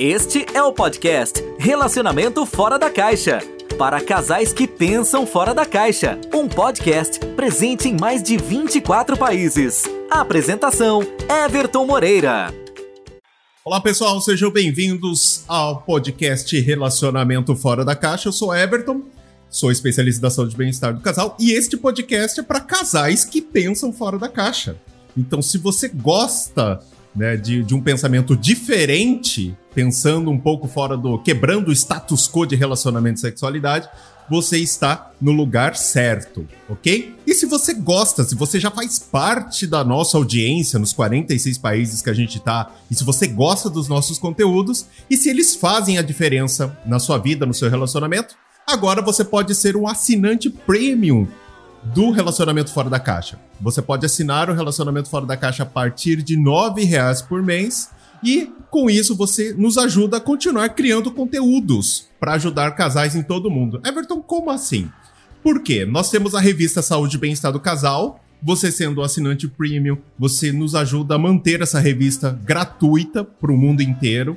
Este é o podcast Relacionamento Fora da Caixa. Para casais que pensam fora da caixa. Um podcast presente em mais de 24 países. apresentação: Everton Moreira. Olá pessoal, sejam bem-vindos ao podcast Relacionamento Fora da Caixa. Eu sou Everton, sou especialista da saúde e bem-estar do casal e este podcast é para casais que pensam fora da caixa. Então, se você gosta né, de, de um pensamento diferente, pensando um pouco fora do. quebrando o status quo de relacionamento e sexualidade, você está no lugar certo, ok? E se você gosta, se você já faz parte da nossa audiência nos 46 países que a gente tá, e se você gosta dos nossos conteúdos, e se eles fazem a diferença na sua vida, no seu relacionamento, agora você pode ser um assinante premium do Relacionamento Fora da Caixa. Você pode assinar o Relacionamento Fora da Caixa a partir de R$ reais por mês e com isso você nos ajuda a continuar criando conteúdos para ajudar casais em todo o mundo. Everton, como assim? Por quê? Nós temos a revista Saúde e Bem-Estar do Casal. Você sendo assinante premium, você nos ajuda a manter essa revista gratuita para o mundo inteiro.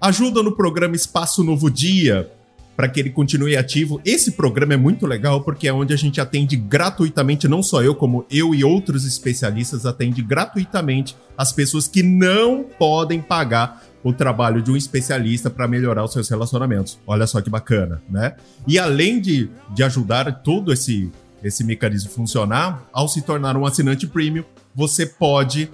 Ajuda no programa Espaço Novo Dia, para que ele continue ativo. Esse programa é muito legal porque é onde a gente atende gratuitamente, não só eu, como eu e outros especialistas atende gratuitamente as pessoas que não podem pagar o trabalho de um especialista para melhorar os seus relacionamentos. Olha só que bacana, né? E além de, de ajudar todo esse, esse mecanismo funcionar, ao se tornar um assinante premium, você pode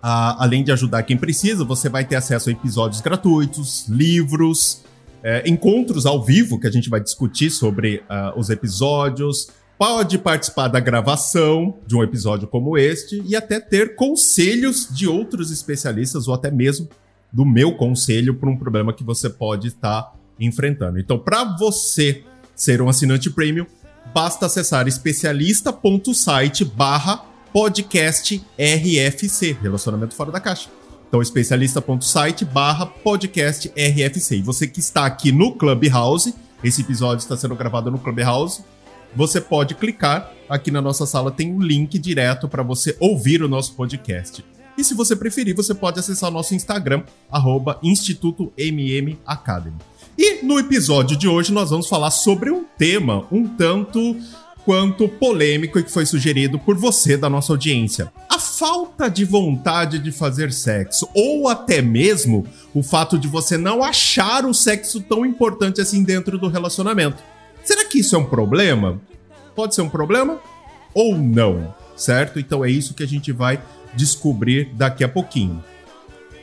além de ajudar quem precisa, você vai ter acesso a episódios gratuitos, livros, é, encontros ao vivo que a gente vai discutir sobre uh, os episódios. Pode participar da gravação de um episódio como este e até ter conselhos de outros especialistas ou até mesmo do meu conselho para um problema que você pode estar tá enfrentando. Então, para você ser um assinante premium, basta acessar especialista.site barra podcast RFC, Relacionamento Fora da Caixa. Então, especialista.site barra podcast RFC. E você que está aqui no Clubhouse, esse episódio está sendo gravado no Clubhouse, você pode clicar aqui na nossa sala, tem um link direto para você ouvir o nosso podcast. E se você preferir, você pode acessar o nosso Instagram, arroba Instituto MM Academy. E no episódio de hoje nós vamos falar sobre um tema um tanto quanto polêmico e que foi sugerido por você da nossa audiência. A falta de vontade de fazer sexo, ou até mesmo o fato de você não achar o sexo tão importante assim dentro do relacionamento. Será que isso é um problema? Pode ser um problema ou não, certo? Então é isso que a gente vai descobrir daqui a pouquinho.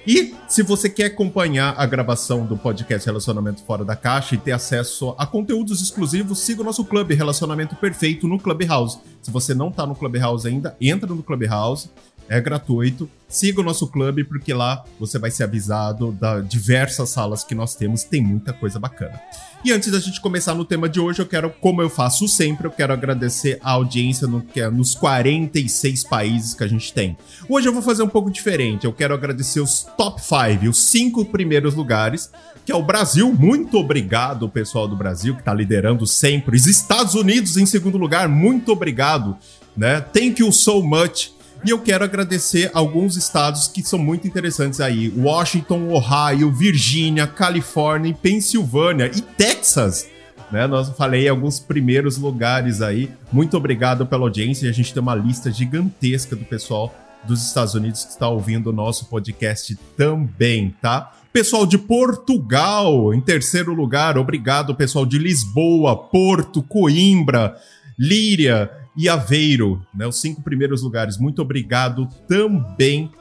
E se você quer acompanhar a gravação do podcast Relacionamento Fora da Caixa e ter acesso a conteúdos exclusivos, siga o nosso clube Relacionamento Perfeito no Clubhouse. Se você não está no Clubhouse ainda, entra no Clubhouse, é gratuito. Siga o nosso clube, porque lá você vai ser avisado das diversas salas que nós temos, tem muita coisa bacana. E antes da gente começar no tema de hoje, eu quero, como eu faço sempre, eu quero agradecer a audiência no, é, nos 46 países que a gente tem. Hoje eu vou fazer um pouco diferente, eu quero agradecer os top 5, os cinco primeiros lugares, que é o Brasil. Muito obrigado, pessoal do Brasil, que está liderando sempre. Os Estados Unidos em segundo lugar, muito obrigado. Né? Thank you so much. E eu quero agradecer alguns estados que são muito interessantes aí: Washington, Ohio, Virgínia, Califórnia, Pensilvânia e Texas. Né? Nós falei alguns primeiros lugares aí. Muito obrigado pela audiência. A gente tem uma lista gigantesca do pessoal dos Estados Unidos que está ouvindo o nosso podcast também, tá? Pessoal de Portugal, em terceiro lugar, obrigado, pessoal de Lisboa, Porto, Coimbra, Líria, e Aveiro, né, os cinco primeiros lugares. Muito obrigado também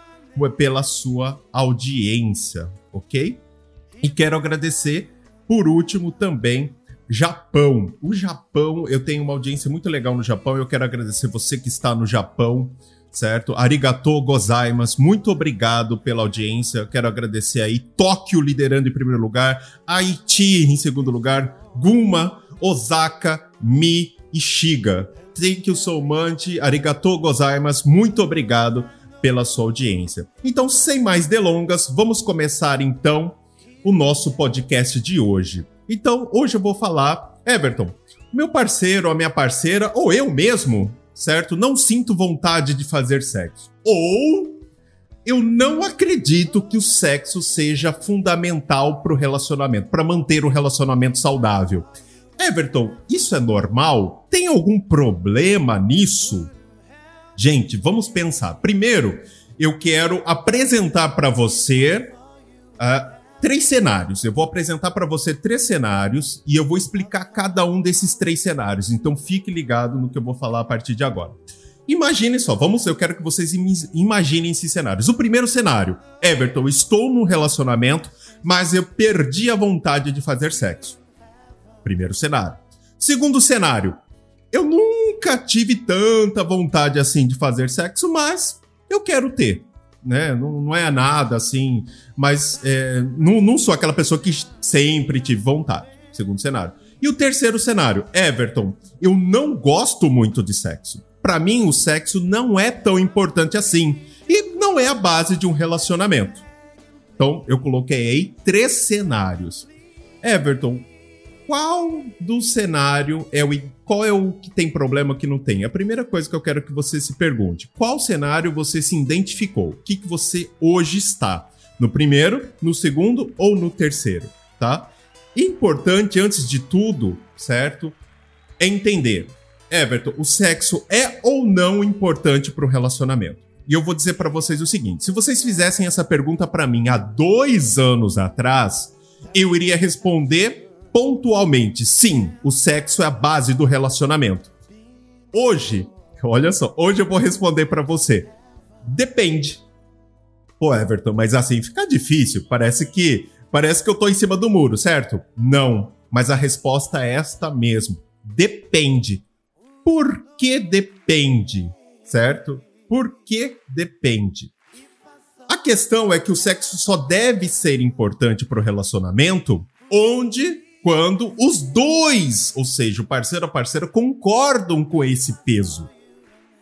pela sua audiência, ok? E quero agradecer, por último, também Japão. O Japão, eu tenho uma audiência muito legal no Japão. Eu quero agradecer você que está no Japão, certo? Arigato gozaimasu. Muito obrigado pela audiência. Eu quero agradecer aí Tóquio liderando em primeiro lugar, Haiti em segundo lugar, Guma, Osaka, Mi e Shiga. Thank you so much, arigatou gozaimasu, muito obrigado pela sua audiência. Então, sem mais delongas, vamos começar então o nosso podcast de hoje. Então, hoje eu vou falar, Everton, meu parceiro, a minha parceira, ou eu mesmo, certo? Não sinto vontade de fazer sexo. Ou eu não acredito que o sexo seja fundamental para o relacionamento, para manter o relacionamento saudável. Everton, isso é normal? Tem algum problema nisso? Gente, vamos pensar. Primeiro, eu quero apresentar para você uh, três cenários. Eu vou apresentar para você três cenários e eu vou explicar cada um desses três cenários. Então fique ligado no que eu vou falar a partir de agora. Imagine só, vamos, eu quero que vocês imaginem esses cenários. O primeiro cenário, Everton, estou num relacionamento, mas eu perdi a vontade de fazer sexo. Primeiro cenário. Segundo cenário, eu nunca tive tanta vontade assim de fazer sexo, mas eu quero ter. Né? Não, não é nada assim, mas é, não, não sou aquela pessoa que sempre tive vontade. Segundo cenário. E o terceiro cenário, Everton, eu não gosto muito de sexo para mim o sexo não é tão importante assim e não é a base de um relacionamento. Então eu coloquei aí três cenários. Everton, qual do cenário é o qual é o que tem problema que não tem? A primeira coisa que eu quero que você se pergunte: qual cenário você se identificou? O que, que você hoje está? No primeiro, no segundo ou no terceiro, tá? Importante antes de tudo, certo? É entender Everton, o sexo é ou não importante para o relacionamento? E eu vou dizer para vocês o seguinte: se vocês fizessem essa pergunta para mim há dois anos atrás, eu iria responder pontualmente: sim, o sexo é a base do relacionamento. Hoje, olha só, hoje eu vou responder para você: depende. Pô, Everton, mas assim fica difícil. Parece que parece que eu tô em cima do muro, certo? Não, mas a resposta é esta mesmo. Depende. Por que depende, certo? Por que depende? A questão é que o sexo só deve ser importante para o relacionamento onde, quando os dois, ou seja, o parceiro a parceira, concordam com esse peso.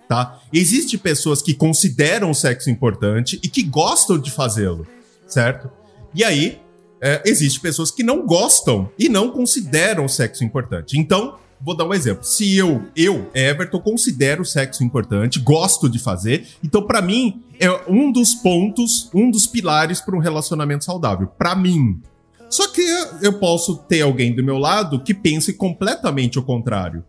Tá? Existem pessoas que consideram o sexo importante e que gostam de fazê-lo, certo? E aí, é, existem pessoas que não gostam e não consideram o sexo importante. Então, Vou dar um exemplo. Se eu, eu, Everton, considero o sexo importante, gosto de fazer, então para mim é um dos pontos, um dos pilares para um relacionamento saudável. Para mim. Só que eu posso ter alguém do meu lado que pense completamente o contrário.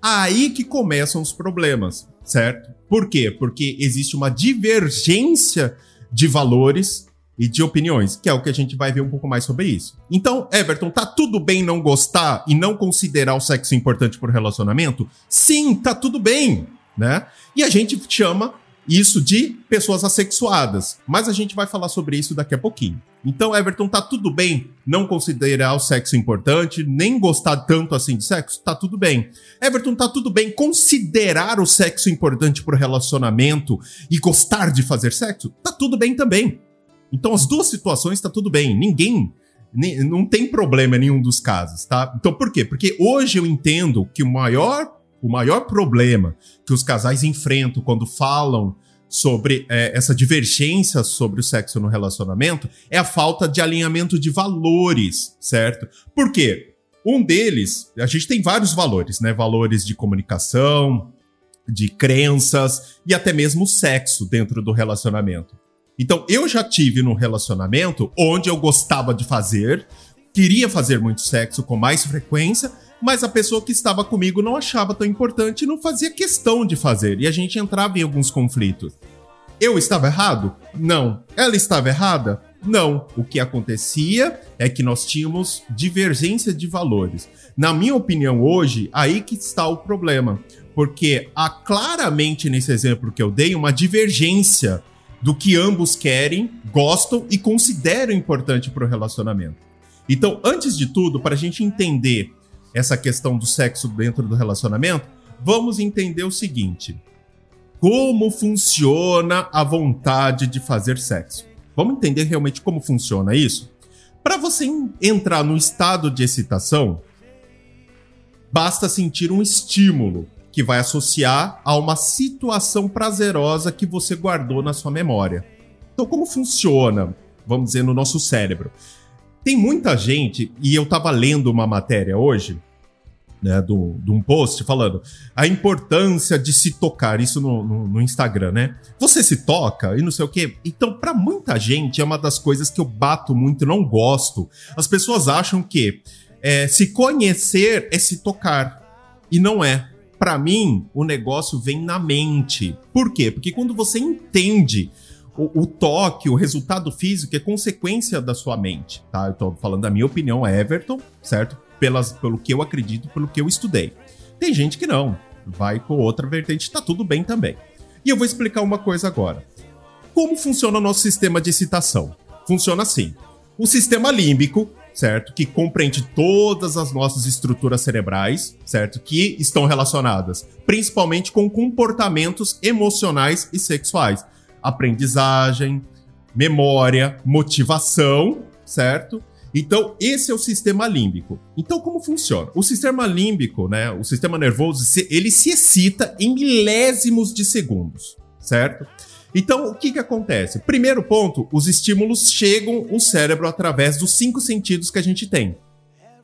Aí que começam os problemas, certo? Por quê? Porque existe uma divergência de valores e de opiniões, que é o que a gente vai ver um pouco mais sobre isso. Então, Everton, tá tudo bem não gostar e não considerar o sexo importante por relacionamento? Sim, tá tudo bem, né? E a gente chama isso de pessoas assexuadas, mas a gente vai falar sobre isso daqui a pouquinho. Então, Everton, tá tudo bem não considerar o sexo importante, nem gostar tanto assim de sexo? Tá tudo bem. Everton, tá tudo bem considerar o sexo importante pro relacionamento e gostar de fazer sexo? Tá tudo bem também. Então, as duas situações tá tudo bem. Ninguém. Não tem problema em nenhum dos casos, tá? Então, por quê? Porque hoje eu entendo que o maior, o maior problema que os casais enfrentam quando falam sobre é, essa divergência sobre o sexo no relacionamento é a falta de alinhamento de valores, certo? Por quê? Um deles, a gente tem vários valores, né? Valores de comunicação, de crenças e até mesmo sexo dentro do relacionamento. Então, eu já tive num relacionamento onde eu gostava de fazer, queria fazer muito sexo com mais frequência, mas a pessoa que estava comigo não achava tão importante e não fazia questão de fazer, e a gente entrava em alguns conflitos. Eu estava errado? Não. Ela estava errada? Não. O que acontecia é que nós tínhamos divergência de valores. Na minha opinião, hoje, aí que está o problema. Porque há claramente nesse exemplo que eu dei uma divergência do que ambos querem, gostam e consideram importante para o relacionamento. Então, antes de tudo, para a gente entender essa questão do sexo dentro do relacionamento, vamos entender o seguinte: como funciona a vontade de fazer sexo? Vamos entender realmente como funciona isso? Para você entrar no estado de excitação, basta sentir um estímulo que vai associar a uma situação prazerosa que você guardou na sua memória. Então, como funciona, vamos dizer, no nosso cérebro? Tem muita gente, e eu estava lendo uma matéria hoje, né, do, de um post falando a importância de se tocar, isso no, no, no, Instagram, né? Você se toca e não sei o quê. Então, para muita gente, é uma das coisas que eu bato muito não gosto. As pessoas acham que é, se conhecer é se tocar. E não é. Para mim, o negócio vem na mente. Por quê? Porque quando você entende o, o, toque, o resultado físico é consequência da sua mente, tá? Eu tô falando da minha opinião, Everton, certo? pelas, pelo que eu acredito, pelo que eu estudei. Tem gente que não, vai com outra vertente, tá tudo bem também. E eu vou explicar uma coisa agora. Como funciona o nosso sistema de excitação? Funciona assim. O sistema límbico, certo? Que compreende todas as nossas estruturas cerebrais, certo? Que estão relacionadas principalmente com comportamentos emocionais e sexuais. Aprendizagem, memória, motivação, certo? Então, esse é o sistema límbico. Então, como funciona? O sistema límbico, né, o sistema nervoso, ele se excita em milésimos de segundos, certo? Então, o que que acontece? Primeiro ponto, os estímulos chegam ao cérebro através dos cinco sentidos que a gente tem.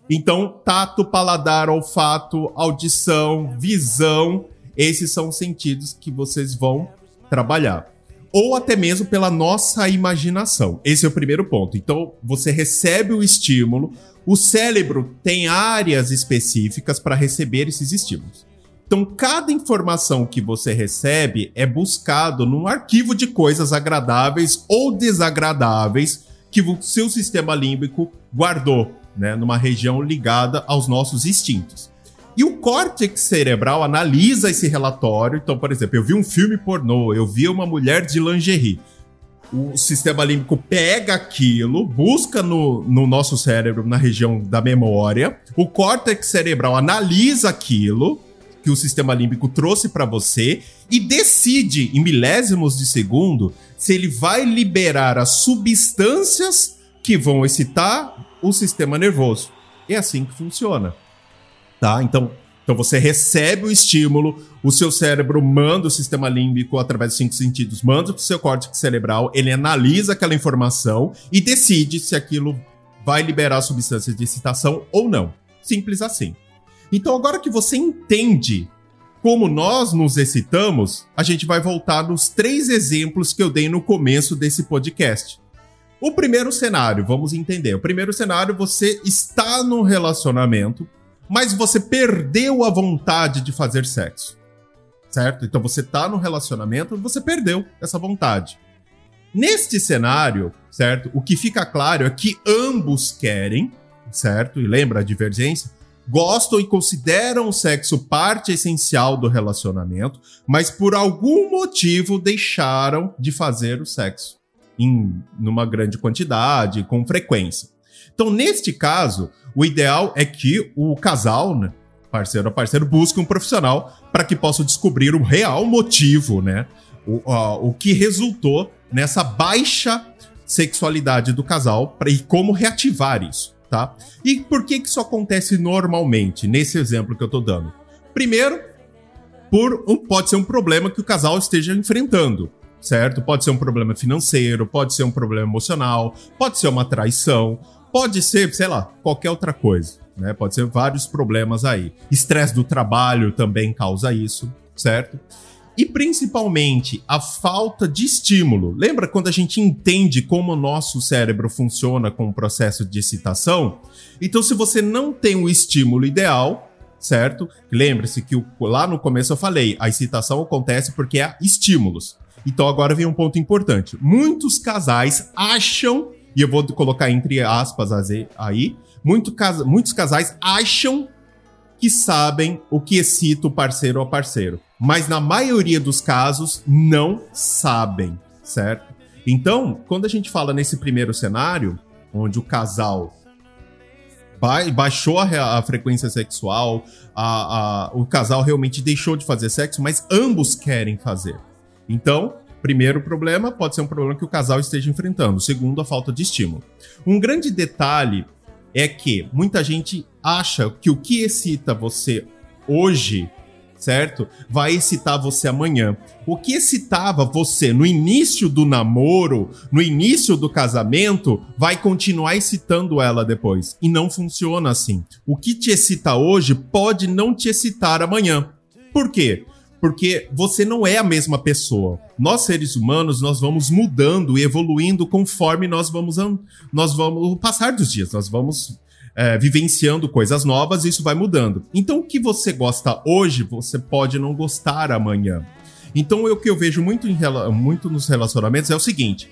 Então, tato, paladar, olfato, audição, visão, esses são os sentidos que vocês vão trabalhar ou até mesmo pela nossa imaginação. Esse é o primeiro ponto. Então, você recebe o estímulo, o cérebro tem áreas específicas para receber esses estímulos. Então, cada informação que você recebe é buscado num arquivo de coisas agradáveis ou desagradáveis que o seu sistema límbico guardou, né, numa região ligada aos nossos instintos. E o córtex cerebral analisa esse relatório. Então, por exemplo, eu vi um filme pornô, eu vi uma mulher de lingerie. O sistema límbico pega aquilo, busca no, no nosso cérebro, na região da memória. O córtex cerebral analisa aquilo que o sistema límbico trouxe para você e decide, em milésimos de segundo, se ele vai liberar as substâncias que vão excitar o sistema nervoso. É assim que funciona tá? Então, então você recebe o estímulo, o seu cérebro manda o sistema límbico através dos cinco sentidos, manda para o seu córtex cerebral, ele analisa aquela informação e decide se aquilo vai liberar substâncias de excitação ou não. Simples assim. Então, agora que você entende como nós nos excitamos, a gente vai voltar nos três exemplos que eu dei no começo desse podcast. O primeiro cenário, vamos entender. O primeiro cenário, você está no relacionamento, mas você perdeu a vontade de fazer sexo. Certo? Então você tá no relacionamento, você perdeu essa vontade. Neste cenário, certo? O que fica claro é que ambos querem, certo? E lembra a divergência? Gostam e consideram o sexo parte essencial do relacionamento, mas por algum motivo deixaram de fazer o sexo em numa grande quantidade, com frequência. Então, neste caso, o ideal é que o casal, né, parceiro a parceiro, busque um profissional para que possa descobrir o real motivo, né? O, o que resultou nessa baixa sexualidade do casal pra, e como reativar isso, tá? E por que, que isso acontece normalmente, nesse exemplo que eu tô dando? Primeiro, por um, pode ser um problema que o casal esteja enfrentando, certo? Pode ser um problema financeiro, pode ser um problema emocional, pode ser uma traição, Pode ser, sei lá, qualquer outra coisa, né? Pode ser vários problemas aí. Estresse do trabalho também causa isso, certo? E principalmente a falta de estímulo. Lembra quando a gente entende como o nosso cérebro funciona com o processo de excitação? Então, se você não tem o estímulo ideal, certo? Lembre-se que lá no começo eu falei, a excitação acontece porque há estímulos. Então agora vem um ponto importante. Muitos casais acham e eu vou colocar entre aspas aí, muito casa, muitos casais acham que sabem o que excita o parceiro ou parceiro, mas na maioria dos casos não sabem, certo? Então, quando a gente fala nesse primeiro cenário, onde o casal baixou a, a frequência sexual, a, a, o casal realmente deixou de fazer sexo, mas ambos querem fazer. Então, Primeiro problema pode ser um problema que o casal esteja enfrentando. Segundo, a falta de estímulo. Um grande detalhe é que muita gente acha que o que excita você hoje certo? Vai excitar você amanhã. O que excitava você no início do namoro, no início do casamento, vai continuar excitando ela depois. E não funciona assim. O que te excita hoje pode não te excitar amanhã. Por quê? Porque você não é a mesma pessoa. Nós seres humanos, nós vamos mudando e evoluindo conforme nós vamos nós vamos passar dos dias, nós vamos é, vivenciando coisas novas, isso vai mudando. Então, o que você gosta hoje, você pode não gostar amanhã. Então, o que eu vejo muito, em, muito nos relacionamentos é o seguinte: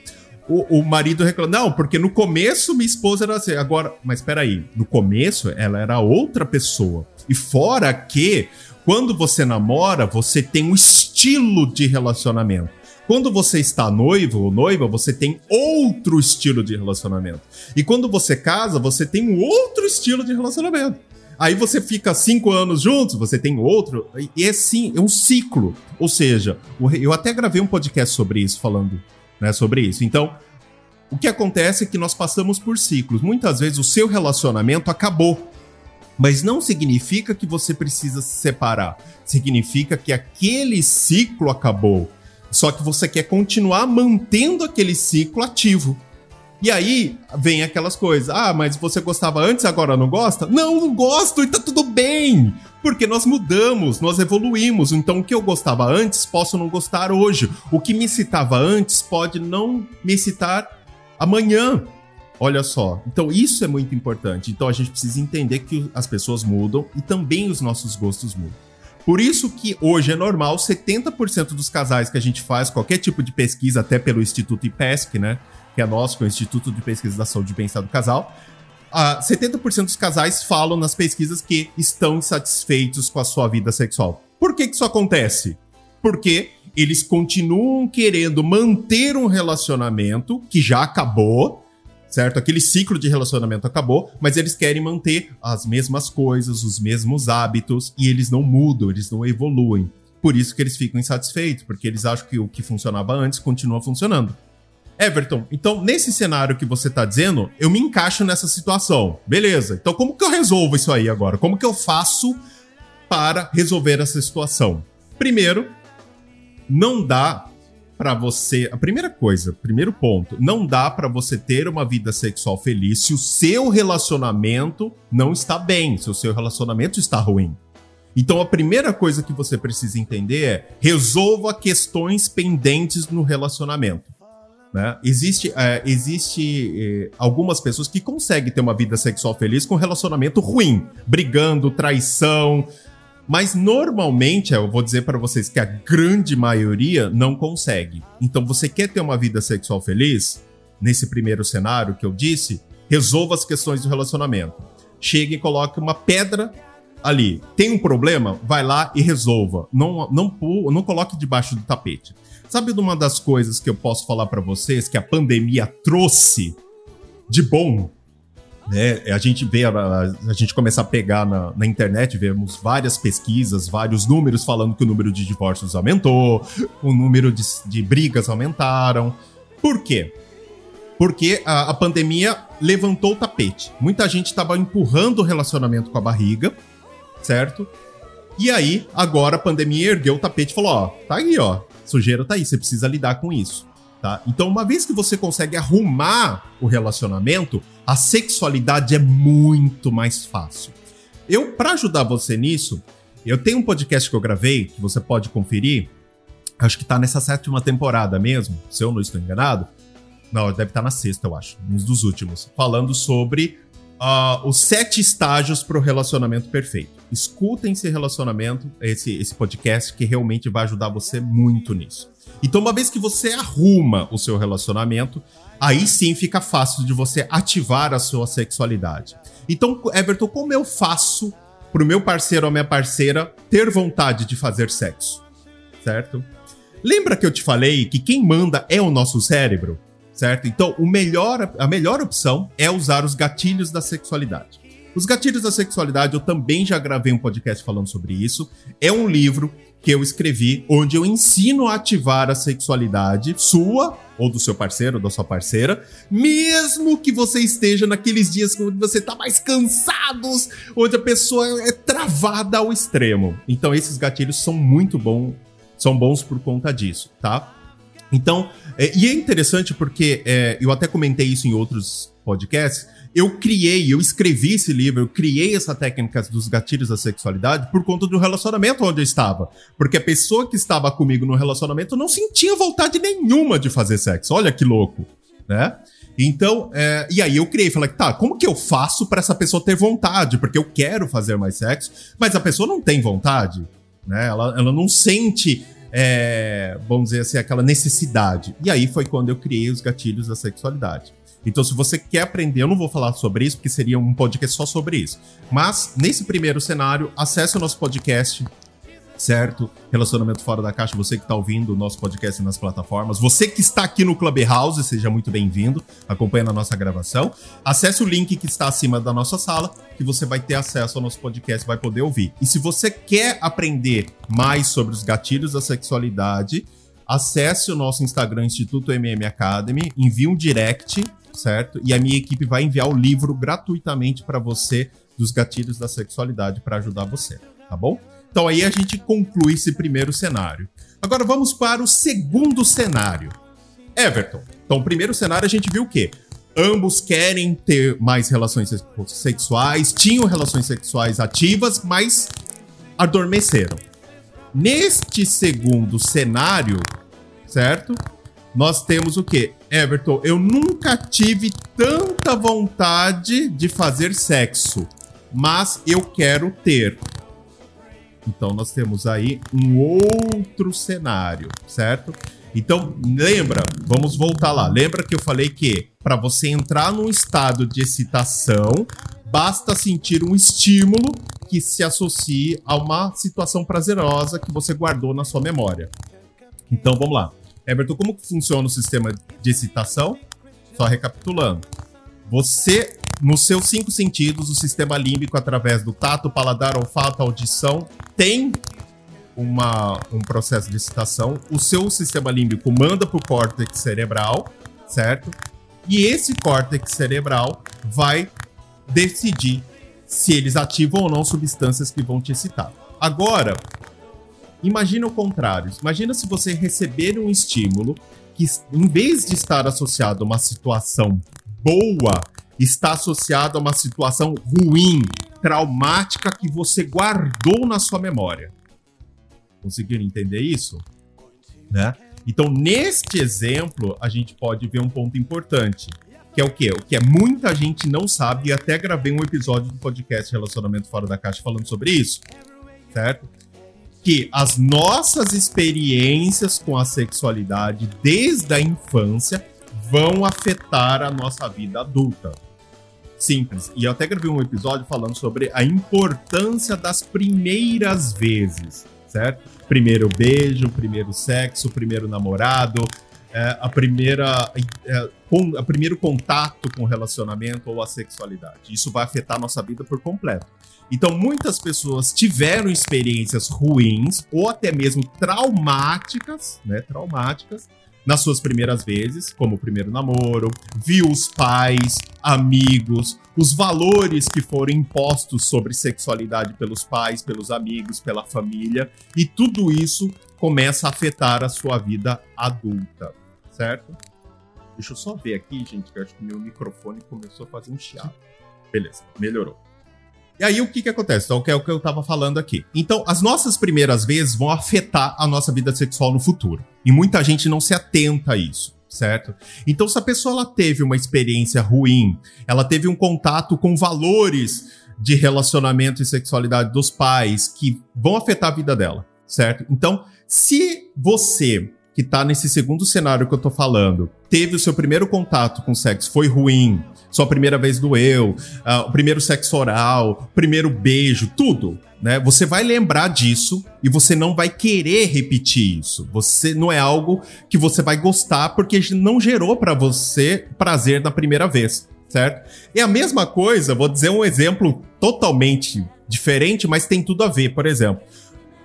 o, o, marido reclama, não, porque no começo minha esposa era assim, agora, mas peraí, no começo ela era outra pessoa. E fora que, quando você namora, você tem um estilo de relacionamento. Quando você está noivo ou noiva, você tem outro estilo de relacionamento. E quando você casa, você tem um outro estilo de relacionamento. Aí você fica cinco anos juntos, você tem outro. E é sim, é um ciclo. Ou seja, eu até gravei um podcast sobre isso, falando né, sobre isso. Então, o que acontece é que nós passamos por ciclos. Muitas vezes o seu relacionamento acabou. Mas não significa que você precisa se separar. Significa que aquele ciclo acabou. Só que você quer continuar mantendo aquele ciclo ativo. E aí vem aquelas coisas. Ah, mas você gostava antes, agora não gosta? Não, não gosto e tá tudo bem. Porque nós mudamos, nós evoluímos. Então o que eu gostava antes, posso não gostar hoje. O que me excitava antes pode não me excitar amanhã. Olha só. Então isso é muito importante. Então a gente precisa entender que as pessoas mudam e também os nossos gostos mudam. Por isso que hoje é normal 70% dos casais que a gente faz qualquer tipo de pesquisa, até pelo Instituto IPESC, né? Que é nosso, que é o Instituto de Pesquisa da Saúde e Bem-Estar do Casal. Uh, 70% dos casais falam nas pesquisas que estão insatisfeitos com a sua vida sexual. Por que, que isso acontece? Porque eles continuam querendo manter um relacionamento que já acabou, certo? Aquele ciclo de relacionamento acabou, mas eles querem manter as mesmas coisas, os mesmos hábitos e eles não mudam, eles não evoluem. Por isso que eles ficam insatisfeitos, porque eles acham que o que funcionava antes continua funcionando. Everton, então nesse cenário que você está dizendo, eu me encaixo nessa situação. Beleza. Então como que eu resolvo isso aí agora? Como que eu faço para resolver essa situação? Primeiro, não dá para você. A primeira coisa, primeiro ponto, não dá para você ter uma vida sexual feliz se o seu relacionamento não está bem, se o seu relacionamento está ruim. Então a primeira coisa que você precisa entender é resolva questões pendentes no relacionamento. Né? Existe, é, existe é, algumas pessoas que conseguem ter uma vida sexual feliz com relacionamento ruim, brigando, traição, mas normalmente, eu vou dizer para vocês que a grande maioria não consegue. Então, você quer ter uma vida sexual feliz? Nesse primeiro cenário que eu disse, resolva as questões do relacionamento. Chegue e coloque uma pedra ali. Tem um problema? Vai lá e resolva. Não, não, não coloque debaixo do tapete. Sabe uma das coisas que eu posso falar para vocês que a pandemia trouxe de bom né? A gente vê, a, a gente começa a pegar na, na, internet, vemos várias pesquisas, vários números falando que o número de divórcios aumentou, o número de, de brigas aumentaram. Por quê? Porque a, a pandemia levantou o tapete. Muita gente estava empurrando o relacionamento com a barriga, certo? E aí, agora a pandemia ergueu o tapete e falou: ó, tá aí, ó, sujeira tá aí, você precisa lidar com isso. Tá? Então, uma vez que você consegue arrumar o relacionamento, a sexualidade é muito mais fácil. Eu, para ajudar você nisso, eu tenho um podcast que eu gravei, que você pode conferir. Acho que tá nessa sétima temporada mesmo, se eu não estou enganado. Não, deve estar tá na sexta, eu acho, um dos últimos. Falando sobre uh, os sete estágios para o relacionamento perfeito. Escutem esse relacionamento, esse, esse podcast, que realmente vai ajudar você muito nisso. Então, uma vez que você arruma o seu relacionamento, aí sim fica fácil de você ativar a sua sexualidade. Então, Everton, como eu faço pro meu parceiro ou minha parceira ter vontade de fazer sexo? Certo? Lembra que eu te falei que quem manda é o nosso cérebro? Certo? Então, o melhor, a melhor opção é usar os gatilhos da sexualidade. Os Gatilhos da Sexualidade, eu também já gravei um podcast falando sobre isso. É um livro que eu escrevi onde eu ensino a ativar a sexualidade sua ou do seu parceiro ou da sua parceira, mesmo que você esteja naqueles dias onde você tá mais cansado, onde a pessoa é travada ao extremo. Então esses gatilhos são muito bons, são bons por conta disso, tá? Então, é, e é interessante porque é, eu até comentei isso em outros podcasts eu criei, eu escrevi esse livro, eu criei essa técnica dos gatilhos da sexualidade por conta do relacionamento onde eu estava. Porque a pessoa que estava comigo no relacionamento não sentia vontade nenhuma de fazer sexo. Olha que louco, né? Então, é, e aí eu criei, falei, tá, como que eu faço para essa pessoa ter vontade? Porque eu quero fazer mais sexo, mas a pessoa não tem vontade, né? Ela, ela não sente, é, vamos dizer assim, aquela necessidade. E aí foi quando eu criei os gatilhos da sexualidade. Então, se você quer aprender, eu não vou falar sobre isso, porque seria um podcast só sobre isso. Mas, nesse primeiro cenário, acesse o nosso podcast, certo? Relacionamento Fora da Caixa, você que está ouvindo o nosso podcast nas plataformas. Você que está aqui no Clubhouse, seja muito bem-vindo, acompanhando a nossa gravação. Acesse o link que está acima da nossa sala, que você vai ter acesso ao nosso podcast, vai poder ouvir. E se você quer aprender mais sobre os gatilhos da sexualidade, acesse o nosso Instagram, Instituto MM Academy, envie um direct certo? E a minha equipe vai enviar o livro gratuitamente para você dos gatilhos da sexualidade para ajudar você, tá bom? Então aí a gente conclui esse primeiro cenário. Agora vamos para o segundo cenário. Everton. Então, primeiro cenário a gente viu o quê? Ambos querem ter mais relações sexuais, tinham relações sexuais ativas, mas adormeceram. Neste segundo cenário, certo? nós temos o quê? Everton, eu nunca tive tanta vontade de fazer sexo, mas eu quero ter. Então nós temos aí um outro cenário, certo? Então, lembra, vamos voltar lá. Lembra que eu falei que para você entrar num estado de excitação, basta sentir um estímulo que se associe a uma situação prazerosa que você guardou na sua memória. Então, vamos lá. Everton, como funciona o sistema de excitação? Só recapitulando. Você, nos seus cinco sentidos, o sistema límbico, através do tato, paladar, olfato, audição, tem uma, um processo de excitação. O seu sistema límbico manda para o córtex cerebral, certo? E esse córtex cerebral vai decidir se eles ativam ou não substâncias que vão te excitar. Agora, Imagina o contrário. Imagina se você receber um estímulo que, em vez de estar associado a uma situação boa, está associado a uma situação ruim, traumática que você guardou na sua memória. Conseguiram entender isso? Né? Então, neste exemplo, a gente pode ver um ponto importante, que é o quê? O que é muita gente não sabe, e até gravei um episódio do podcast Relacionamento Fora da Caixa falando sobre isso, certo? Que as nossas experiências com a sexualidade desde a infância vão afetar a nossa vida adulta. Simples. E eu até gravei um episódio falando sobre a importância das primeiras vezes, certo? Primeiro beijo, primeiro sexo, primeiro namorado, é, a primeira é, com, a primeiro contato com o relacionamento ou a sexualidade. Isso vai afetar nossa vida por completo. Então, muitas pessoas tiveram experiências ruins ou até mesmo traumáticas, né? Traumáticas nas suas primeiras vezes, como o primeiro namoro, viu os pais, amigos, os valores que foram impostos sobre sexualidade pelos pais, pelos amigos, pela família, e tudo isso começa a afetar a sua vida adulta, certo? Deixa eu só ver aqui, gente, que eu acho que meu microfone começou a fazer um chiado. Beleza, melhorou. E aí o que que acontece? Então, que é o que eu tava falando aqui. Então, as nossas primeiras vezes vão afetar a nossa vida sexual no futuro. E muita gente não se atenta a isso, certo? Então, se a pessoa ela teve uma experiência ruim, ela teve um contato com valores de relacionamento e sexualidade dos pais que vão afetar a vida dela, certo? Então, se você que tá nesse segundo cenário que eu tô falando, teve o seu primeiro contato com sexo, foi ruim, sua primeira vez doeu, uh, o primeiro sexo oral, primeiro beijo, tudo, né? Você vai lembrar disso e você não vai querer repetir isso. Você não é algo que você vai gostar porque não gerou para você prazer na primeira vez, certo? É a mesma coisa, vou dizer um exemplo totalmente diferente, mas tem tudo a ver, por exemplo.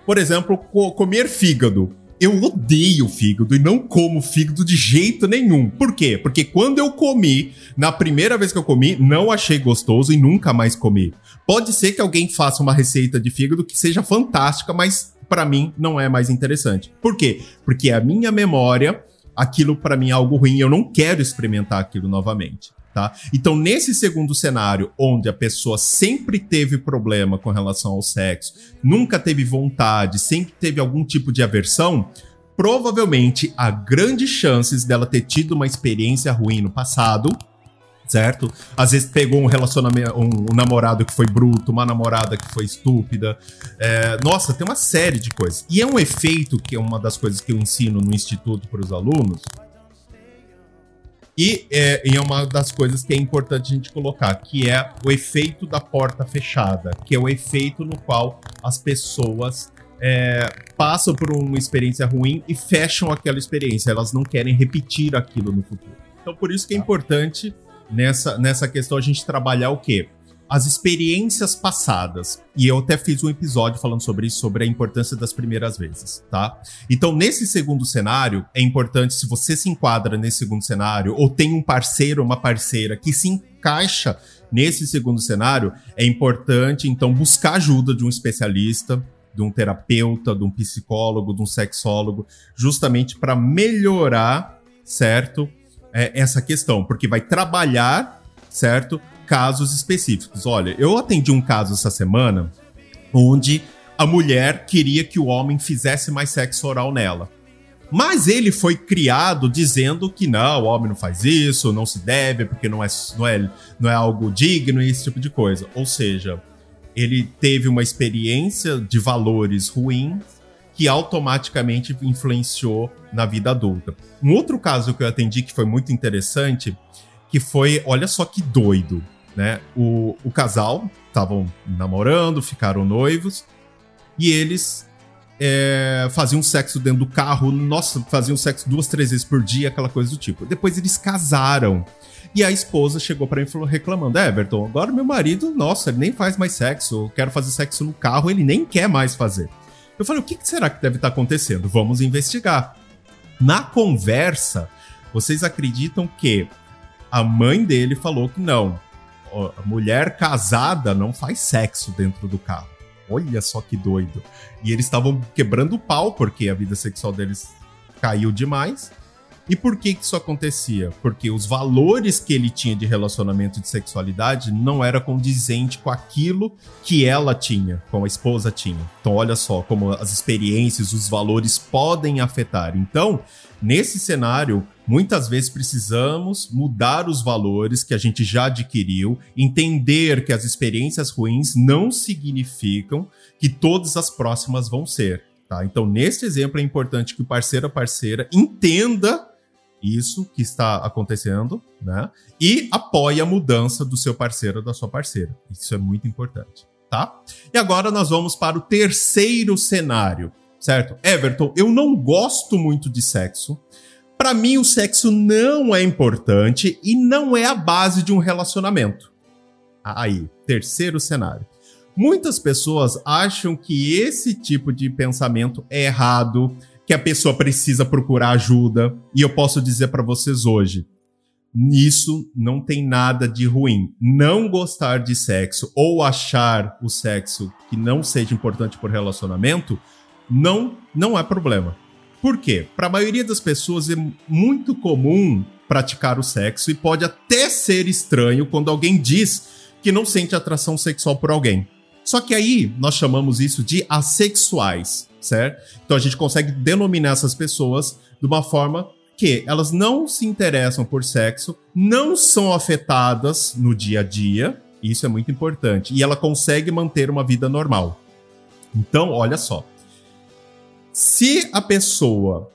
Por exemplo, co comer fígado. Eu odeio fígado e não como fígado de jeito nenhum. Por quê? Porque quando eu comi, na primeira vez que eu comi, não achei gostoso e nunca mais comi. Pode ser que alguém faça uma receita de fígado que seja fantástica, mas para mim não é mais interessante. Por quê? Porque a minha memória, aquilo para mim é algo ruim, eu não quero experimentar aquilo novamente. Tá? Então, nesse segundo cenário, onde a pessoa sempre teve problema com relação ao sexo, nunca teve vontade, sempre teve algum tipo de aversão, provavelmente há grandes chances dela ter tido uma experiência ruim no passado, certo? Às vezes pegou um relacionamento, um, um namorado que foi bruto, uma namorada que foi estúpida. É, nossa, tem uma série de coisas. E é um efeito que é uma das coisas que eu ensino no instituto para os alunos, e é, e é, uma das coisas que é importante a gente colocar, que é o efeito da porta fechada, que é o efeito no qual as pessoas é, passam por uma experiência ruim e fecham aquela experiência. Elas não querem repetir aquilo no futuro. Então, por isso que é tá. importante nessa, nessa questão a gente trabalhar o quê? As experiências passadas. E eu até fiz um episódio falando sobre isso, sobre a importância das primeiras vezes, tá? Então, nesse segundo cenário, é importante, se você se enquadra nesse segundo cenário, ou tem um parceiro, uma parceira que se encaixa nesse segundo cenário, é importante, então, buscar ajuda de um especialista, de um terapeuta, de um psicólogo, de um sexólogo, justamente para melhorar, certo? É, essa questão, porque vai trabalhar, certo? Casos específicos. Olha, eu atendi um caso essa semana onde a mulher queria que o homem fizesse mais sexo oral nela. Mas ele foi criado dizendo que não, o homem não faz isso, não se deve, porque não é, não é, não é algo digno e esse tipo de coisa. Ou seja, ele teve uma experiência de valores ruins que automaticamente influenciou na vida adulta. Um outro caso que eu atendi que foi muito interessante, que foi, olha só que doido né? O, o casal estavam namorando, ficaram noivos, e eles é, faziam sexo dentro do carro, nossa, faziam sexo duas, três vezes por dia, aquela coisa do tipo. Depois eles casaram. E a esposa chegou para mim reclamando: é, Everton, agora meu marido, nossa, ele nem faz mais sexo. Eu quero fazer sexo no carro, ele nem quer mais fazer. Eu falei: o que será que deve estar tá acontecendo? Vamos investigar. Na conversa, vocês acreditam que a mãe dele falou que não, mulher casada não faz sexo dentro do carro. Olha só que doido. E eles estavam quebrando o pau porque a vida sexual deles caiu demais. E por que, que isso acontecia? Porque os valores que ele tinha de relacionamento de sexualidade não era condizente com aquilo que ela tinha, com a esposa tinha. Então, olha só como as experiências, os valores podem afetar. Então, nesse cenário, muitas vezes precisamos mudar os valores que a gente já adquiriu, entender que as experiências ruins não significam que todas as próximas vão ser. Tá? Então, nesse exemplo, é importante que o parceiro ou parceira entenda isso que está acontecendo, né? E apoie a mudança do seu parceiro ou da sua parceira. Isso é muito importante, tá? E agora nós vamos para o terceiro cenário, certo? Everton, eu não gosto muito de sexo. Para mim, o sexo não é importante e não é a base de um relacionamento. Aí, terceiro cenário. Muitas pessoas acham que esse tipo de pensamento é errado, que a pessoa precisa procurar ajuda. E eu posso dizer para vocês hoje, nisso não tem nada de ruim. Não gostar de sexo ou achar o sexo que não seja importante por relacionamento, não não é problema. Por quê? Para a maioria das pessoas é muito comum praticar o sexo e pode até ser estranho quando alguém diz que não sente atração sexual por alguém. Só que aí nós chamamos isso de assexuais certo? Então a gente consegue denominar essas pessoas de uma forma que elas não se interessam por sexo, não são afetadas no dia a dia, isso é muito importante, e ela consegue manter uma vida normal. Então, olha só. Se a pessoa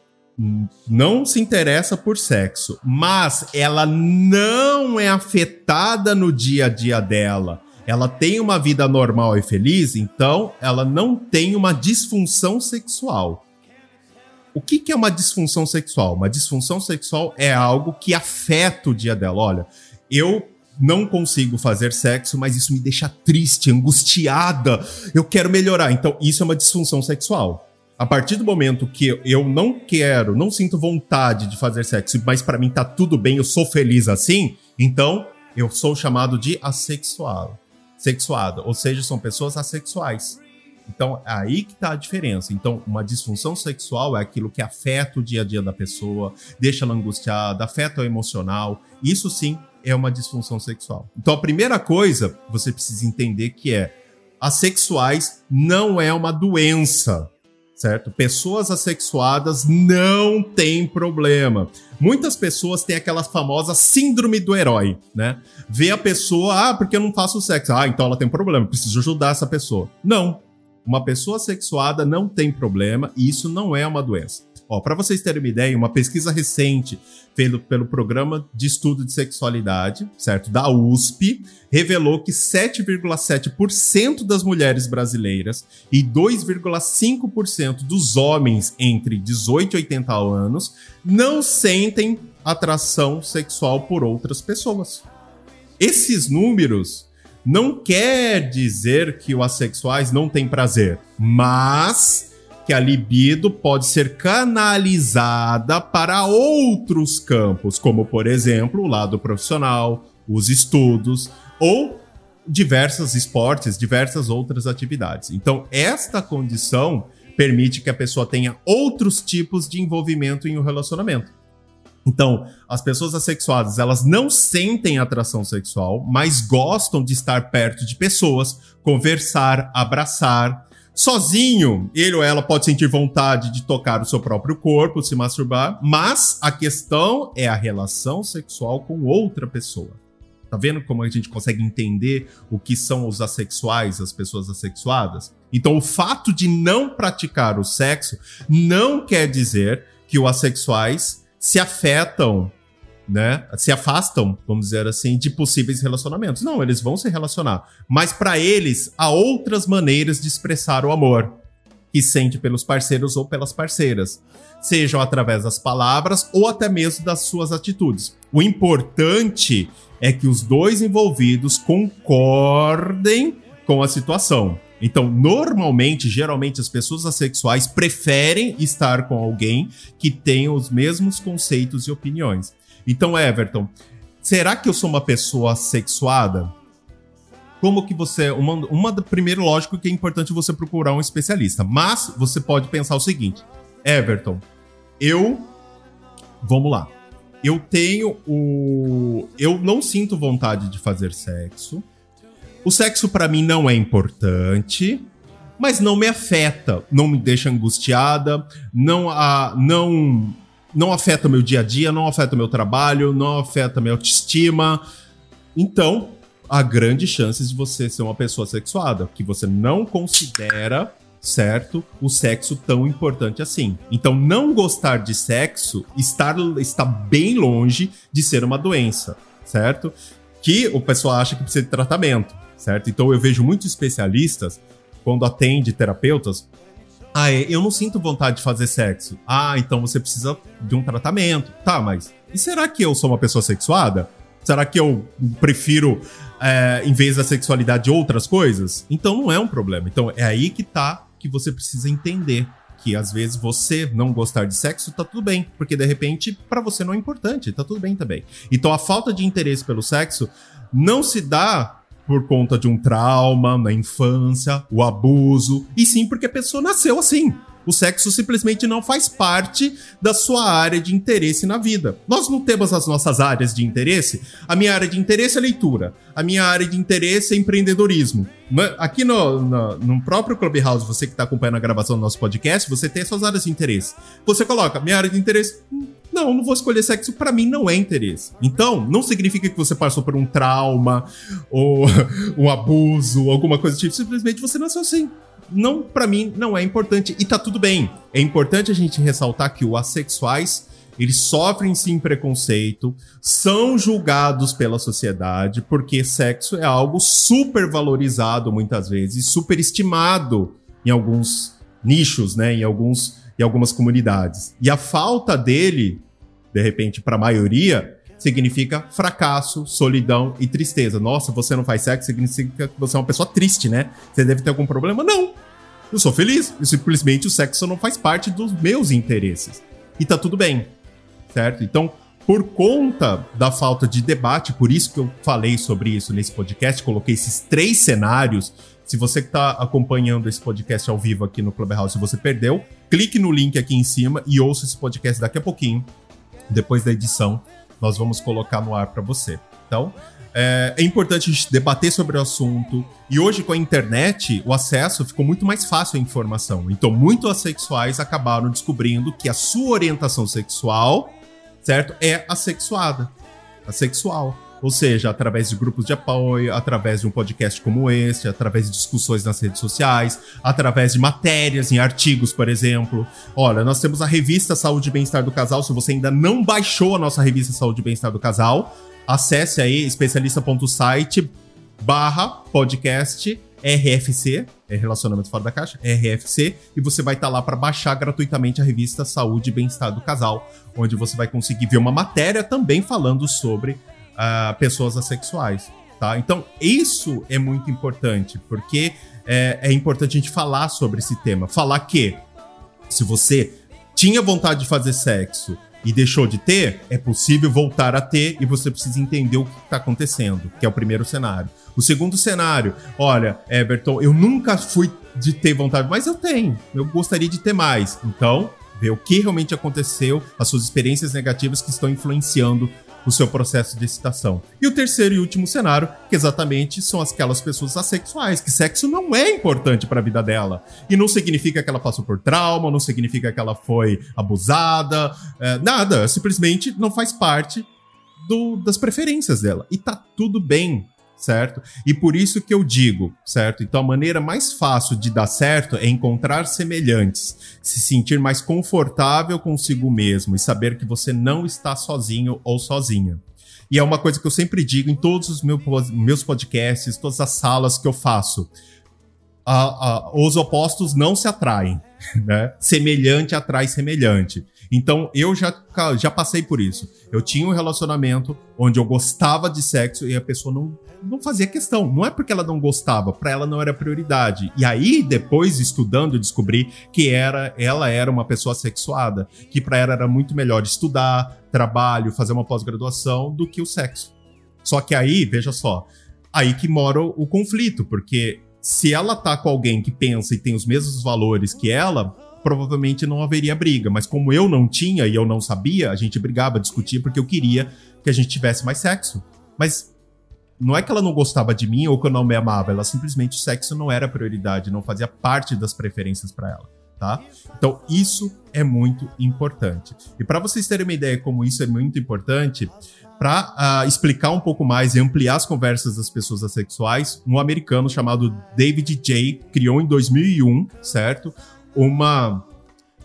não se interessa por sexo, mas ela não é afetada no dia a dia dela, ela tem uma vida normal e feliz, então ela não tem uma disfunção sexual. O que, que é uma disfunção sexual? Uma disfunção sexual é algo que afeta o dia dela. Olha, eu não consigo fazer sexo, mas isso me deixa triste, angustiada, eu quero melhorar. Então, isso é uma disfunção sexual. A partir do momento que eu não quero, não sinto vontade de fazer sexo, mas para mim tá tudo bem, eu sou feliz assim, então eu sou chamado de assexual. Sexuado, ou seja, são pessoas assexuais. Então, é aí que tá a diferença. Então, uma disfunção sexual é aquilo que afeta o dia a dia da pessoa, deixa ela angustiada, afeta o emocional. Isso sim é uma disfunção sexual. Então, a primeira coisa você precisa entender que é assexuais não é uma doença certo? Pessoas assexuadas não têm problema. Muitas pessoas têm aquela famosa síndrome do herói, né? Vê a pessoa, ah, porque eu não faço sexo. Ah, então ela tem problema, preciso ajudar essa pessoa. Não. Uma pessoa sexuada não tem problema e isso não é uma doença. Ó, para vocês terem uma ideia, uma pesquisa recente feita pelo Programa de Estudo de Sexualidade, certo, da USP, revelou que 7,7% das mulheres brasileiras e 2,5% dos homens entre 18 e 80 anos não sentem atração sexual por outras pessoas. Esses números não quer dizer que os assexuais não têm prazer, mas que a libido pode ser canalizada para outros campos, como por exemplo o lado profissional, os estudos ou diversos esportes, diversas outras atividades. Então, esta condição permite que a pessoa tenha outros tipos de envolvimento em um relacionamento. Então, as pessoas assexuadas, elas não sentem atração sexual, mas gostam de estar perto de pessoas, conversar, abraçar, Sozinho, ele ou ela pode sentir vontade de tocar o seu próprio corpo, se masturbar, mas a questão é a relação sexual com outra pessoa. Tá vendo como a gente consegue entender o que são os assexuais, as pessoas assexuadas? Então, o fato de não praticar o sexo não quer dizer que os assexuais se afetam né, se afastam, vamos dizer assim, de possíveis relacionamentos. Não, eles vão se relacionar, mas para eles há outras maneiras de expressar o amor que sente pelos parceiros ou pelas parceiras, sejam através das palavras ou até mesmo das suas atitudes. O importante é que os dois envolvidos concordem com a situação. Então, normalmente, geralmente, as pessoas assexuais preferem estar com alguém que tem os mesmos conceitos e opiniões. Então, Everton, será que eu sou uma pessoa sexuada? Como que você. Uma, uma primeiro, lógico que é importante você procurar um especialista. Mas você pode pensar o seguinte: Everton, eu. Vamos lá. Eu tenho o. Eu não sinto vontade de fazer sexo. O sexo para mim não é importante, mas não me afeta, não me deixa angustiada, não a não não afeta meu dia a dia, não afeta meu trabalho, não afeta minha autoestima. Então, há grandes chances de você ser uma pessoa sexuada, que você não considera certo? O sexo tão importante assim. Então, não gostar de sexo estar, está bem longe de ser uma doença, certo? Que o pessoal acha que precisa de tratamento, certo? Então, eu vejo muitos especialistas, quando atende terapeutas, ah, é, eu não sinto vontade de fazer sexo. Ah, então você precisa de um tratamento. Tá, mas e será que eu sou uma pessoa sexuada? Será que eu prefiro, é, em vez da sexualidade, outras coisas? Então não é um problema. Então é aí que tá que você precisa entender que às vezes você não gostar de sexo tá tudo bem, porque de repente para você não é importante, tá tudo bem também. Então a falta de interesse pelo sexo não se dá por conta de um trauma na infância, o abuso, e sim porque a pessoa nasceu assim. O sexo simplesmente não faz parte da sua área de interesse na vida. Nós não temos as nossas áreas de interesse. A minha área de interesse é leitura. A minha área de interesse é empreendedorismo. Aqui no, no, no próprio Clubhouse, você que está acompanhando a gravação do nosso podcast, você tem as suas áreas de interesse. Você coloca, minha área de interesse, hum, não, não vou escolher sexo, para mim não é interesse. Então, não significa que você passou por um trauma ou um abuso, alguma coisa do tipo, simplesmente você nasceu assim. Não, para mim não é importante e tá tudo bem. É importante a gente ressaltar que os assexuais eles sofrem sim preconceito, são julgados pela sociedade, porque sexo é algo super valorizado muitas vezes, super estimado em alguns nichos, né, em alguns em algumas comunidades. E a falta dele de repente, para a maioria, significa fracasso, solidão e tristeza. Nossa, você não faz sexo significa que você é uma pessoa triste, né? Você deve ter algum problema? Não. Eu sou feliz. Simplesmente o sexo não faz parte dos meus interesses. E tá tudo bem. Certo? Então, por conta da falta de debate, por isso que eu falei sobre isso nesse podcast, coloquei esses três cenários. Se você que está acompanhando esse podcast ao vivo aqui no Clubhouse e você perdeu, clique no link aqui em cima e ouça esse podcast daqui a pouquinho, depois da edição nós vamos colocar no ar para você. Então, é, é, importante a gente debater sobre o assunto. E hoje, com a internet, o acesso ficou muito mais fácil à informação. Então, muitos assexuais acabaram descobrindo que a sua orientação sexual, certo, é assexuada. Assexual. Ou seja, através de grupos de apoio, através de um podcast como este, através de discussões nas redes sociais, através de matérias em artigos, por exemplo. Olha, nós temos a revista Saúde e Bem-Estar do Casal. Se você ainda não baixou a nossa revista Saúde e Bem-Estar do Casal, acesse aí especialista.site barra podcast RFC, é Relacionamento Fora da Caixa, RFC, e você vai estar tá lá para baixar gratuitamente a revista Saúde e Bem-Estar do Casal, onde você vai conseguir ver uma matéria também falando sobre uh, pessoas assexuais. Tá? Então, isso é muito importante, porque é, é importante a gente falar sobre esse tema. Falar que se você tinha vontade de fazer sexo e deixou de ter, é possível voltar a ter e você precisa entender o que está acontecendo, que é o primeiro cenário. O segundo cenário, olha, Everton, eu nunca fui de ter vontade, mas eu tenho, eu gostaria de ter mais. Então, ver o que realmente aconteceu, as suas experiências negativas que estão influenciando o seu processo de excitação. E o terceiro e último cenário, que exatamente são aquelas pessoas assexuais, que sexo não é importante para a vida dela. E não significa que ela passou por trauma, não significa que ela foi abusada, é, nada. Simplesmente não faz parte do, das preferências dela. E tá tudo bem certo? E por isso que eu digo, certo? Então a maneira mais fácil de dar certo é encontrar semelhantes, se sentir mais confortável consigo mesmo e saber que você não está sozinho ou sozinha. E é uma coisa que eu sempre digo em todos os meus podcasts, todas as salas que eu faço. os opostos não se atraem, né? Semelhante atrai semelhante. Então eu já, já passei por isso. Eu tinha um relacionamento onde eu gostava de sexo e a pessoa não, não fazia questão. Não é porque ela não gostava, para ela não era prioridade. E aí, depois, estudando, descobri que era, ela era uma pessoa sexuada, que para ela era muito melhor estudar, trabalho, fazer uma pós-graduação do que o sexo. Só que aí, veja só, aí que mora o conflito, porque se ela tá com alguém que pensa e tem os mesmos valores que ela, provavelmente não haveria briga. Mas como eu não tinha e eu não sabia, a gente brigava, discutia, porque eu queria que a gente tivesse mais sexo. Mas não é que ela não gostava de mim ou que eu não me amava, ela simplesmente o sexo não era prioridade, não fazia parte das preferências para ela, tá? Então isso é muito importante. E para vocês terem uma ideia como isso é muito importante, para uh, ah, explicar um pouco mais e ampliar as conversas das pessoas assexuais, um americano chamado David J. criou em 2001, certo? Uma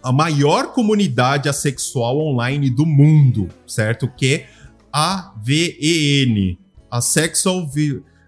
a maior comunidade assexual online do mundo, certo? Que é a VEN, a sexual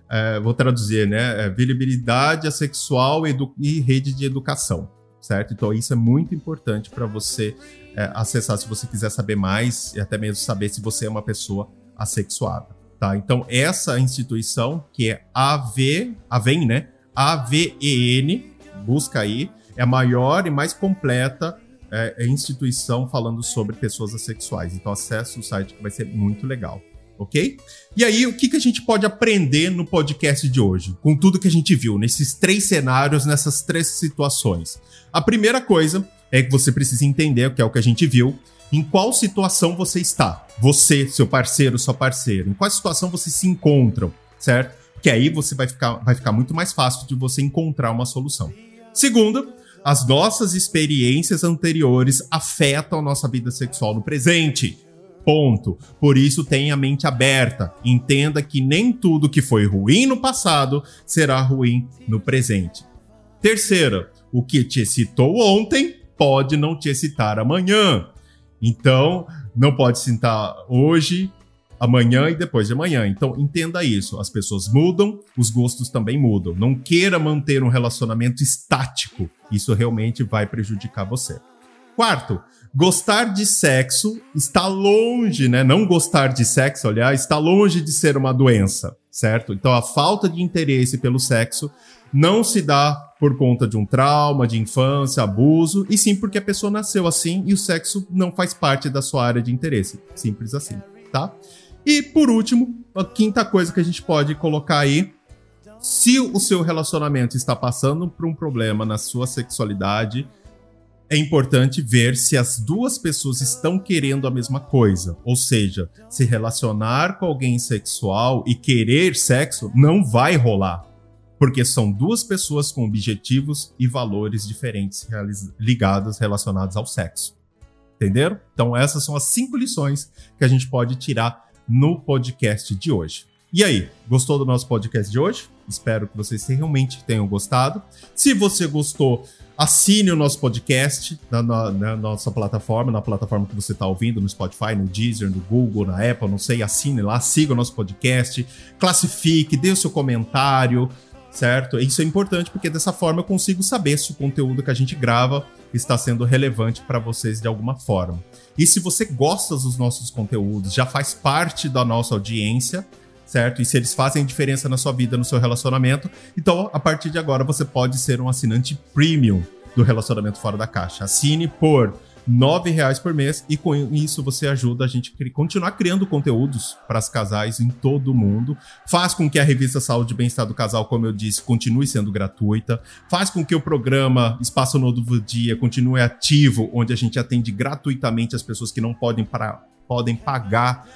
é, vou traduzir, né? É, visibilidade assexual e rede de educação, certo? Então isso é muito importante para você é, acessar se você quiser saber mais e até mesmo saber se você é uma pessoa assexuada, tá? Então essa instituição que é AV, AVEN, né? AVEN, busca aí, é a maior e mais completa é, instituição falando sobre pessoas assexuais. Então acesse o site que vai ser muito legal ok? E aí, o que, que a gente pode aprender no podcast de hoje, com tudo que a gente viu, nesses três cenários, nessas três situações? A primeira coisa é que você precisa entender, que é o que a gente viu, em qual situação você está. Você, seu parceiro, sua parceira, em qual situação vocês se encontram, certo? Que aí você vai ficar, vai ficar muito mais fácil de você encontrar uma solução. Segunda, as nossas experiências anteriores afetam nossa vida sexual no presente. Ponto. Por isso, tenha a mente aberta. Entenda que nem tudo que foi ruim no passado será ruim no presente. Terceira, o que te excitou ontem pode não te excitar amanhã. Então, não pode excitar hoje, amanhã e depois de amanhã. Então, entenda isso. As pessoas mudam, os gostos também mudam. Não queira manter um relacionamento estático. Isso realmente vai prejudicar você. Quarto, gostar de sexo está longe, né? Não gostar de sexo, aliás, está longe de ser uma doença, certo? Então a falta de interesse pelo sexo não se dá por conta de um trauma, de infância, abuso, e sim porque a pessoa nasceu assim e o sexo não faz parte da sua área de interesse. Simples assim, tá? E por último, a quinta coisa que a gente pode colocar aí se o seu relacionamento está passando por um problema na sua sexualidade, é importante ver se as duas pessoas estão querendo a mesma coisa. Ou seja, se relacionar com alguém sexual e querer sexo não vai rolar. Porque são duas pessoas com objetivos e valores diferentes ligados, relacionados ao sexo. Entenderam? Então, essas são as cinco lições que a gente pode tirar no podcast de hoje. E aí, gostou do nosso podcast de hoje? Espero que vocês realmente tenham gostado. Se você gostou, assine o nosso podcast na, na, na nossa plataforma, na plataforma que você está ouvindo, no Spotify, no Deezer, no Google, na Apple, não sei, assine lá, siga o nosso podcast, classifique, dê o seu comentário, certo? Isso é importante porque dessa forma eu consigo saber se o conteúdo que a gente grava está sendo relevante para vocês de alguma forma. E se você gosta dos nossos conteúdos, já faz parte da nossa audiência, certo? E se eles fazem diferença na sua vida, no seu relacionamento, então a partir de agora você pode ser um assinante premium do Relacionamento Fora da Caixa. Assine por nove reais por mês e com isso você ajuda a gente a continuar criando conteúdos para os casais em todo o mundo. Faz com que a revista Saúde e Bem-Estar do Casal, como eu disse, continue sendo gratuita. Faz com que o programa Espaço Novo Dia continue ativo, onde a gente atende gratuitamente as pessoas que não podem, para, podem pagar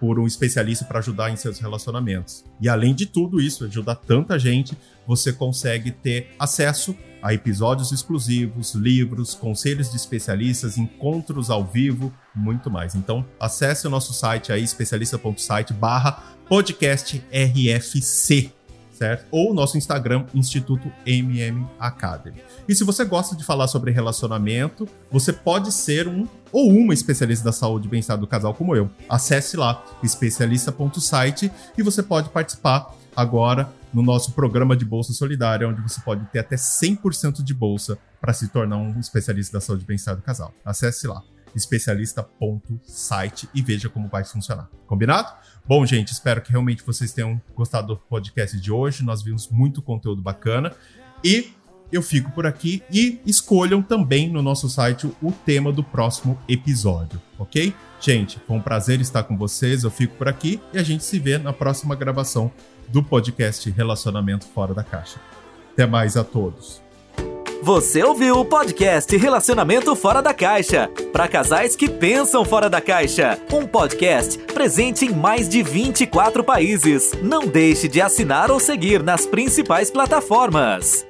por um especialista para ajudar em seus relacionamentos. E além de tudo isso, ajudar tanta gente, você consegue ter acesso a episódios exclusivos, livros, conselhos de especialistas, encontros ao vivo, muito mais. Então, acesse o nosso site aí, especialista.site barra podcast RFC certo? Ou nosso Instagram, Instituto MM Academy. E se você gosta de falar sobre relacionamento, você pode ser um ou uma especialista da saúde e bem-estar do casal como eu. Acesse lá, especialista.site, e você pode participar agora no nosso programa de bolsa solidária, onde você pode ter até 100% de bolsa para se tornar um especialista da saúde e bem-estar do casal. Acesse lá especialista.site e veja como vai funcionar. Combinado? Bom, gente, espero que realmente vocês tenham gostado do podcast de hoje. Nós vimos muito conteúdo bacana e eu fico por aqui e escolham também no nosso site o tema do próximo episódio, ok? Gente, foi um prazer estar com vocês. Eu fico por aqui e a gente se vê na próxima gravação do podcast Relacionamento Fora da Caixa. Até mais a todos. Você ouviu o podcast Relacionamento Fora da Caixa para casais que pensam fora da caixa. Um podcast presente em mais de 24 países. Não deixe de assinar ou seguir nas principais plataformas.